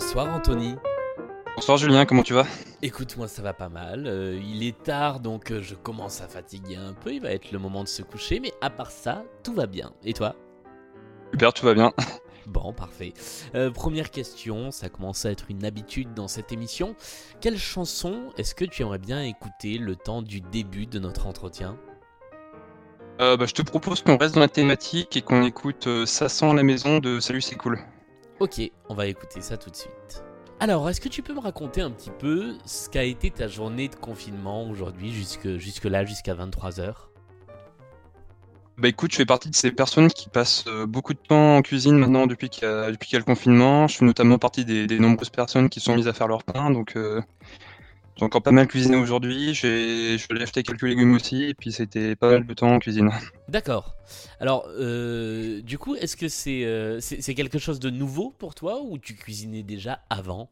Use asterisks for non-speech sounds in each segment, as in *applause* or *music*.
Bonsoir Anthony. Bonsoir Julien, comment tu vas? Écoute, moi ça va pas mal. Euh, il est tard donc euh, je commence à fatiguer un peu. Il va être le moment de se coucher, mais à part ça, tout va bien. Et toi? Super, tout va bien. *laughs* Bon, parfait. Euh, première question, ça commence à être une habitude dans cette émission. Quelle chanson est-ce que tu aimerais bien écouter le temps du début de notre entretien? Euh, bah, je te propose qu'on reste dans la thématique et qu'on écoute Ça sent la maison de Salut c'est cool. Ok, on va écouter ça tout de suite. Alors, est-ce que tu peux me raconter un petit peu ce qu'a été ta journée de confinement aujourd'hui, jusque, là, jusqu'à 23h Bah écoute, je fais partie de ces personnes qui passent euh, beaucoup de temps en cuisine maintenant depuis qu'il y a, le confinement. Je fais notamment partie des, des nombreuses personnes qui sont mises à faire leur pain, donc euh, j'ai encore pas mal cuisiné aujourd'hui. J'ai, je vais acheter quelques légumes aussi, et puis c'était pas mal de temps en cuisine. D'accord. Alors, euh, du coup, est-ce que c'est euh, c'est c'est quelque chose de nouveau pour toi ou tu cuisinais déjà avant?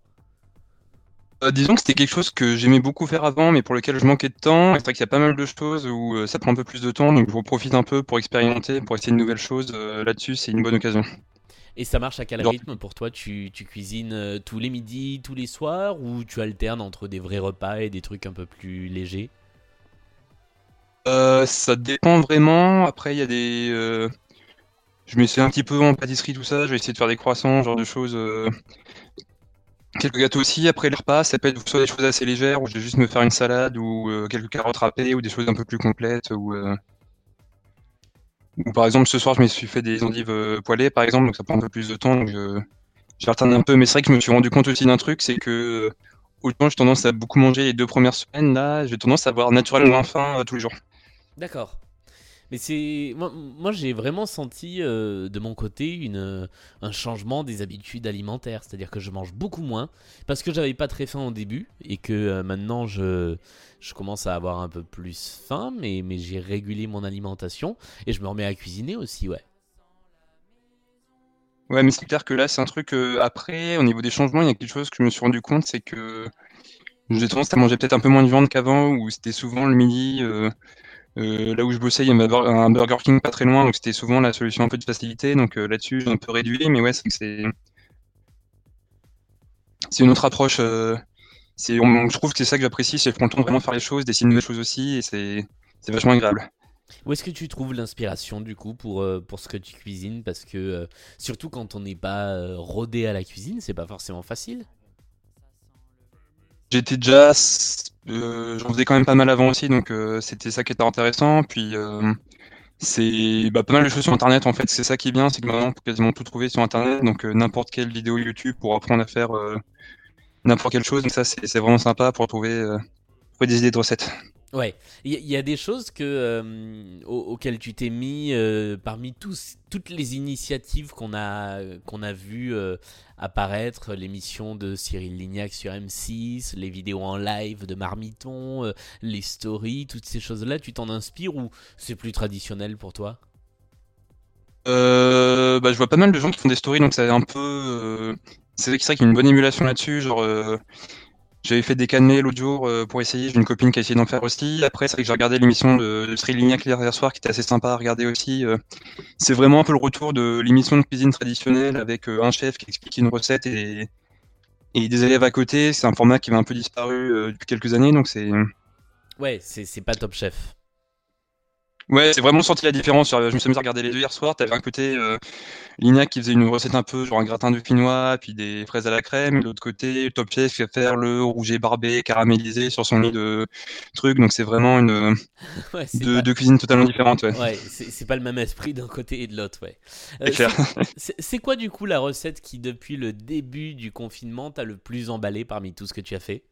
Euh, disons que c'était quelque chose que j'aimais beaucoup faire avant, mais pour lequel je manquais de temps. C'est vrai qu'il y a pas mal de choses où euh, ça prend un peu plus de temps, donc je profite un peu pour expérimenter, pour essayer de nouvelles choses. euh, là-dessus, c'est une bonne occasion. Et ça marche à quel rythme pour toi? Tu, tu cuisines euh, tous les midis, tous les soirs? Ou tu alternes entre des vrais repas et des trucs un peu plus légers? Euh, ça dépend vraiment. Après, il y a des. euh, Je m'essaie un petit peu en pâtisserie, tout ça. Je vais essayer de faire des croissants, genre de choses. euh, Quelques gâteaux aussi. Après les repas, ça peut être soit des choses assez légères, où je vais juste me faire une salade, ou quelques carottes râpées, ou des choses un peu plus complètes. Ou, par exemple, ce soir, je me suis fait des endives euh, poêlées, par exemple, donc ça prend un peu plus de temps. Donc je... j'alterne un peu. Mais c'est vrai que je me suis rendu compte aussi d'un truc, c'est que. euh, Autant j'ai tendance à beaucoup manger les deux premières semaines, là, j'ai tendance à avoir naturellement faim euh, tous les jours. D'accord. Mais c'est moi, j'ai vraiment senti euh, de mon côté une euh, un changement des habitudes alimentaires, c'est-à-dire que je mange beaucoup moins parce que j'avais pas très faim au début et que euh, maintenant je je commence à avoir un peu plus faim mais mais j'ai régulé mon alimentation et je me remets à cuisiner aussi, ouais. Ouais, mais c'est clair que là, c'est un truc. après, au niveau des changements, il y a quelque chose que je me suis rendu compte, c'est que j'ai tendance à manger peut-être un peu moins de viande qu'avant, où c'était souvent le midi. Euh, là où je bossais, il y avait un Bur- un Burger King pas très loin, donc c'était souvent la solution un peu de facilité. Donc euh, là-dessus, j'ai un peu réduit, mais ouais, c'est c'est une autre approche. euh, on- je trouve que c'est ça que j'apprécie, c'est que je le temps vraiment faire les choses, d'essayer de nouvelles choses aussi, et c'est c'est vachement agréable. Où est-ce que tu trouves l'inspiration du coup pour, pour ce que tu cuisines? Parce que surtout quand on n'est pas rodé à la cuisine, c'est pas forcément facile. J'étais déjà, euh, j'en faisais quand même pas mal avant aussi, donc euh, c'était ça qui était intéressant. Puis euh, c'est bah, pas mal de choses sur Internet en fait. C'est ça qui est bien, c'est que maintenant on peut quasiment tout trouver sur Internet, donc euh, n'importe quelle vidéo YouTube pour apprendre à faire n'importe quelle chose. Donc ça c'est vraiment sympa pour trouver, trouver des idées de recettes. Ouais, il y, a des choses que, euh, au- auxquelles tu t'es mis euh, parmi toutes les initiatives qu'on a, qu'on a vues euh, apparaître, l'émission de Cyril Lignac sur M6, les vidéos en live de Marmiton, les stories, toutes ces choses-là, tu t'en inspires ou c'est plus traditionnel pour toi? Bah, je vois pas mal de gens qui font des stories, donc c'est un peu, c'est vrai qu'il y a une bonne émulation là-dessus. Genre, j'avais fait des cannelés l'autre jour euh, pour essayer. J'ai une copine qui a essayé d'en faire aussi. Après, c'est vrai que j'ai regardé l'émission de, Cyril Lignac hier soir, qui était assez sympa à regarder aussi. euh. c'est vraiment un peu le retour de l'émission de cuisine traditionnelle avec euh, un chef qui explique une recette et, et des élèves à côté. C'est un format qui avait un peu disparu depuis quelques années, donc c'est Ouais, c'est pas Top Chef. Ouais, c'est vraiment senti la différence. Je me suis amusé à regarder les deux hier soir. T'avais un côté euh, Lignac qui faisait une recette un peu genre un gratin de quinoa, puis des fraises à la crème. L'autre côté, Top Chef qui va faire le rouget barbé caramélisé sur son lit de trucs. Donc c'est vraiment une *laughs* Ouais, pas- deux cuisines totalement différentes. Ouais. Ouais, c'est pas le même esprit d'un côté et de l'autre, ouais. Euh, *laughs* c'est quoi du coup la recette qui depuis le début du confinement t'a le plus emballé parmi tout ce que tu as fait?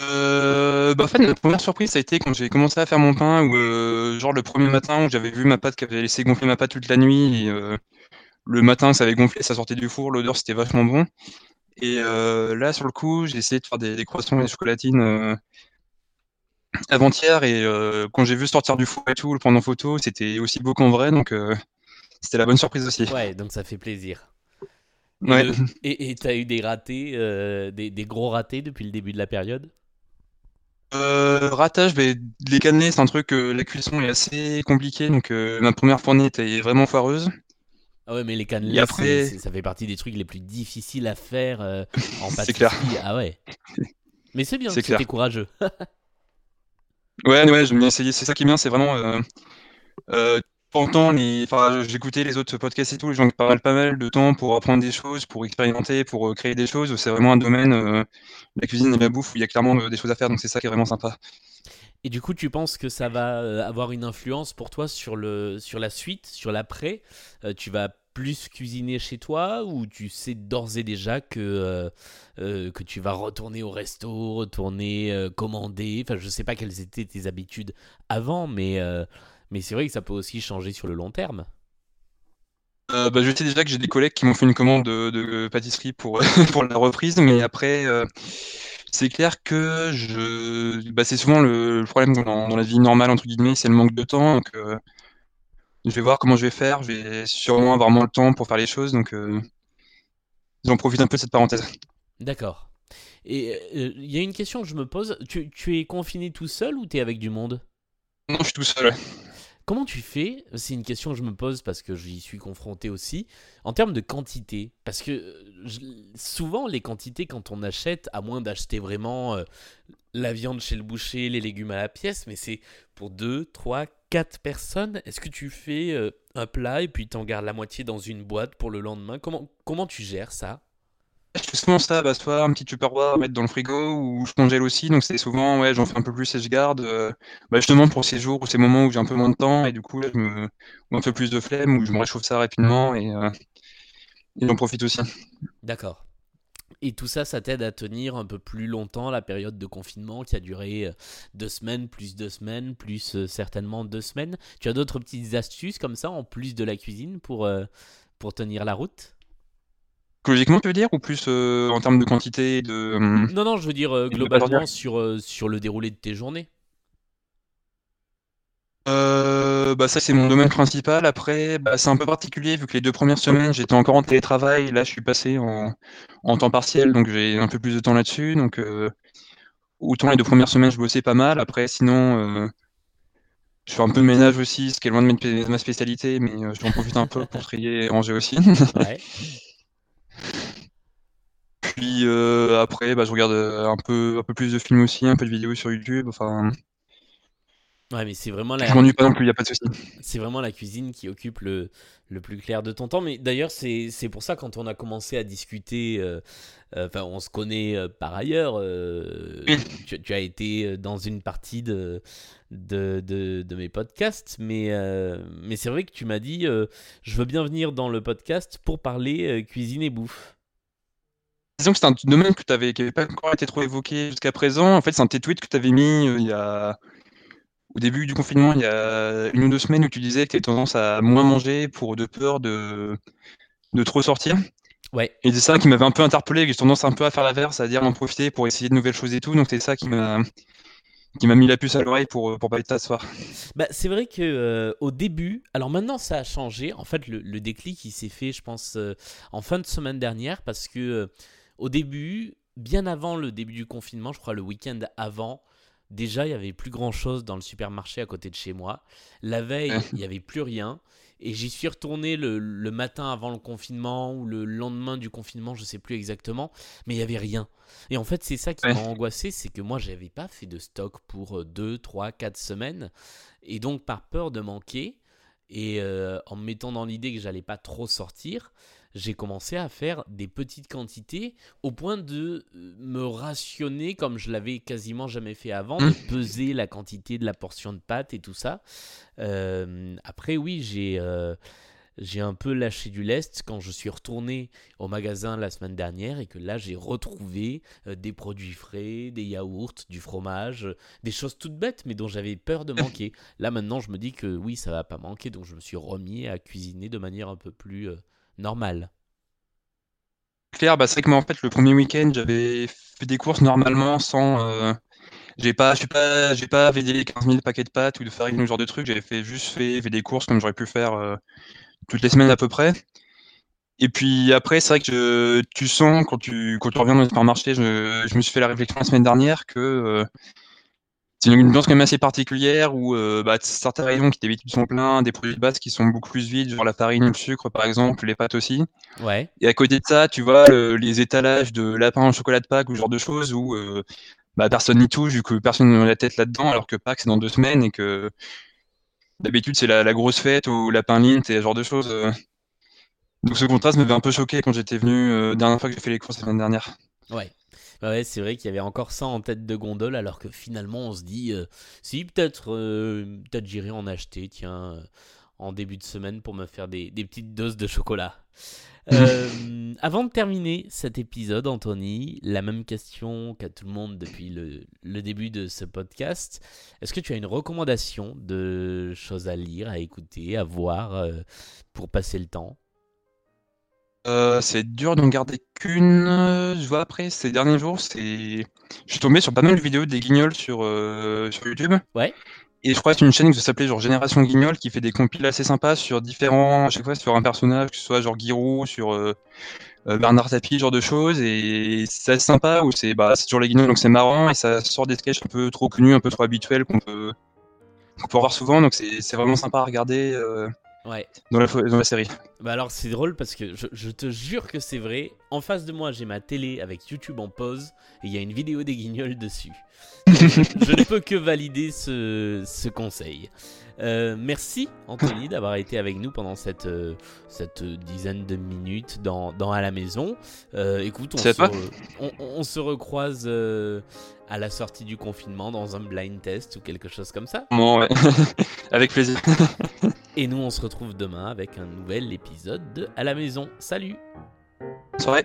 Euh, bah, en fait, la première surprise, ça a été quand j'ai commencé à faire mon pain, ou euh, genre le premier matin où j'avais vu ma pâte qui avait laissé gonfler ma pâte toute la nuit. Et, euh, le matin, ça avait gonflé, ça sortait du four, l'odeur c'était vachement bon. Et euh, là, sur le coup, j'ai essayé de faire des, des croissants et des chocolatines avant-hier. Et quand j'ai vu sortir du four et tout, le prendre en photo, c'était aussi beau qu'en vrai. Donc, c'était la bonne surprise aussi. Ouais, donc ça fait plaisir. Et Ouais. Et t'as eu des ratés, des, des gros ratés depuis le début de la période? Euh, ratage, les cannelés, c'est un truc, euh, la cuisson est assez compliquée. Donc, euh, ma première fournée était vraiment foireuse. Ah ouais, mais les cannelés, après... ça fait partie des trucs les plus difficiles à faire euh, *laughs* en pâtisserie. clair. Ah ouais. *laughs* Mais c'est bien, c'était courageux. *laughs* ouais, ouais, je vais essayer. C'est ça qui est bien, c'est vraiment. Euh, euh, enfin, j'écoutais les autres podcasts et tout, les gens qui parlent pas mal de temps pour apprendre des choses, pour expérimenter, pour créer des choses. C'est vraiment un domaine, la cuisine et la bouffe, où il y a clairement des choses à faire, donc c'est ça qui est vraiment sympa. Et du coup, tu penses que ça va euh, avoir une influence pour toi sur, le, sur la suite, sur l'après? Euh, Tu vas plus cuisiner chez toi ou tu sais d'ores et déjà que, euh, que tu vas retourner au resto, retourner commander? Enfin, je sais pas quelles étaient tes habitudes avant, mais, mais c'est vrai que ça peut aussi changer sur le long terme. bah, je sais déjà que j'ai des collègues qui m'ont fait une commande de, de pâtisserie pour, *laughs* pour la reprise, mais après, c'est clair que je, bah, c'est souvent le, problème dans, la vie normale entre guillemets, c'est le manque de temps. Donc, euh, je vais voir comment je vais faire. Je vais sûrement avoir moins de temps pour faire les choses, donc euh, j'en profite un peu de cette parenthèse. D'accord. Et euh, il y a une question que je me pose. Tu, tu es confiné tout seul ou tu es avec du monde? Non, je suis tout seul. Comment tu fais C'est une question que je me pose parce que j'y suis confronté aussi. En termes de quantité, parce que euh, souvent les quantités quand on achète, à moins d'acheter vraiment euh, la viande chez le boucher, les légumes à la pièce, mais c'est pour 2, 3, 4 personnes. Est-ce que tu fais euh, un plat et puis tu en gardes la moitié dans une boîte pour le lendemain? Comment, comment tu gères ça? Je souvent ça, bah, soit un petit tupperware à mettre dans le frigo ou je congèle aussi, donc c'est souvent, ouais, j'en fais un peu plus et je garde, euh, bah, justement pour ces jours ou ces moments où j'ai un peu moins de temps et du coup je me ou un peu plus de flemme ou je me réchauffe ça rapidement et, euh, j'en profite aussi. D'accord. Et tout ça, ça t'aide à tenir un peu plus longtemps la période de confinement qui a duré euh, deux semaines, plus deux semaines, plus certainement deux semaines? Tu as d'autres petites astuces comme ça en plus de la cuisine pour, pour tenir la route? Logiquement, tu veux dire, ou plus euh, en termes de quantité de... Euh, non, non, je veux dire euh, globalement sur, sur le déroulé de tes journées. bah ça c'est mon domaine principal. Après, bah, c'est un peu particulier vu que les deux premières semaines j'étais encore en télétravail. Là, je suis passé en, en temps partiel, donc j'ai un peu plus de temps là-dessus. Donc autant les deux premières semaines je bossais pas mal. Après, sinon, je fais un peu de ménage aussi, ce qui est loin de ma spécialité, mais je j'en profite un peu pour trier et ranger aussi. Ouais. *laughs* Puis euh, après, bah, je regarde euh, un peu, un peu plus de films aussi, un peu de vidéos sur YouTube. Ouais, mais c'est vraiment la. je m'ennuie pas non plus, il a pas de souci. C'est vraiment la cuisine qui occupe le, le plus clair de ton temps. Mais d'ailleurs, c'est pour ça, quand on a commencé à discuter, euh, enfin, on se connaît par ailleurs, tu, tu as été dans une partie de, de, de, de mes podcasts, mais, mais c'est vrai que tu m'as dit, je veux bien venir dans le podcast pour parler cuisine et bouffe. Disons que c'est un domaine que tu qui n'avait pas encore été trop évoqué jusqu'à présent. En fait, c'est un tweets que tu avais mis il y a au début du confinement, il y a une ou deux semaines où tu disais que tu avais tendance à moins manger pour de peur de, de trop sortir. Ouais. Et c'est ça qui m'avait un peu interpellé, que j'ai tendance un peu à faire l'inverse, c'est-à-dire en profiter pour essayer de nouvelles choses et tout. Donc c'est ça qui m'a qui m'a mis la puce à l'oreille pour pour pas être soir. Bah, c'est vrai que euh, au début, alors maintenant ça a changé. En fait, le, le déclic il s'est fait, je pense, euh, en fin de semaine dernière parce que euh, au début, bien avant le début du confinement, je crois le week-end avant, Déjà, il n'y avait plus grand chose dans le supermarché à côté de chez moi. La veille, *laughs* il n'y avait plus rien. Et j'y suis retourné le, matin avant le confinement ou le lendemain du confinement, je ne sais plus exactement, mais il n'y avait rien. Et en fait, c'est ça qui m'a angoissé, c'est que moi, je n'avais pas fait de stock pour 2, 3, 4 semaines. Et donc, par peur de manquer, et euh, en me mettant dans l'idée que j'allais pas trop sortir, j'ai commencé à faire des petites quantités au point de euh, me rationner comme je l'avais quasiment jamais fait avant, de mmh. peser la quantité de la portion de pâte et tout ça. Euh, après, oui, j'ai euh, j'ai un peu lâché du lest quand je suis retourné au magasin la semaine dernière et que là j'ai retrouvé des produits frais, des yaourts, du fromage, des choses toutes bêtes mais dont j'avais peur de manquer. *laughs* Là maintenant je me dis que oui ça va pas manquer donc je me suis remis à cuisiner de manière un peu plus normal. Claire, bah, c'est vrai que moi en fait le premier week-end j'avais fait des courses normalement sans. Euh, j'ai pas, j'ai pas, j'ai pas vidé les 15 000 paquets de pâtes ou de farine ou ce genre de trucs. J'avais fait juste fait, des courses comme j'aurais pu faire euh, toutes les semaines à peu près. Et puis après, c'est vrai que tu sens quand tu, quand tu reviens dans le supermarché, je, je me suis fait la réflexion la semaine dernière que euh, c'est une ambiance quand même assez particulière où euh, bah, certains rayons qui d'habitude sont pleins, des produits de base qui sont beaucoup plus vides, genre la farine, le sucre par exemple, les pâtes aussi. Ouais. Et à côté de ça, tu vois le- les étalages de lapins au chocolat de Pâques ou ce genre de choses où euh, bah, personne n'y touche vu que personne n'a la tête là-dedans, alors que Pâques c'est dans deux semaines et que d'habitude c'est la, la grosse fête ou lapin mint et ce genre de choses. euh. Donc ce contraste m'avait un peu choqué quand j'étais venu euh, dernière fois que j'ai fait les courses la semaine dernière. Ouais. Bah ouais, c'est vrai qu'il y avait encore ça en tête de gondole, alors que finalement on se dit, euh, si peut-être, euh, peut-être j'irai en acheter, tiens, euh, en début de semaine pour me faire des, des petites doses de chocolat. *laughs* Avant de terminer cet épisode, Anthony, la même question qu'à tout le monde depuis le, le début de ce podcast. Est-ce que tu as une recommandation de choses à lire, à écouter, à voir pour passer le temps? Euh, c'est dur d'en garder qu'une. euh, Je vois après ces derniers jours, c'est. Je suis tombé sur pas mal de vidéos des guignols sur, euh, sur YouTube. Ouais. Et je crois que c'est une chaîne qui s'appelait genre Génération Guignol qui fait des compiles assez sympas sur différents, à chaque fois sur un personnage, que ce soit genre Giroud, sur euh, Bernard Tapie, genre de choses. Et c'est assez sympa où c'est bah, c'est toujours les guignols donc c'est marrant et ça sort des sketchs un peu trop connus, un peu trop habituels qu'on peut, qu'on peut voir souvent. Donc c'est c'est vraiment sympa à regarder euh, Ouais. dans, la, dans la série. Bah alors c'est drôle parce que je, je te jure que c'est vrai. En face de moi j'ai ma télé avec YouTube en pause et il y a une vidéo des guignols dessus. Donc, *laughs* je ne peux que valider ce, ce conseil. Euh, merci Anthony *laughs* d'avoir été avec nous pendant cette, euh, cette dizaine de minutes dans, dans à la maison. Euh, écoute, on se, re- on, on se recroise euh, à la sortie du confinement dans un blind test ou quelque chose comme ça. Bon, ouais. *laughs* Avec plaisir. Et nous on se retrouve demain avec un nouvel épisode de à la maison. Salut soirée.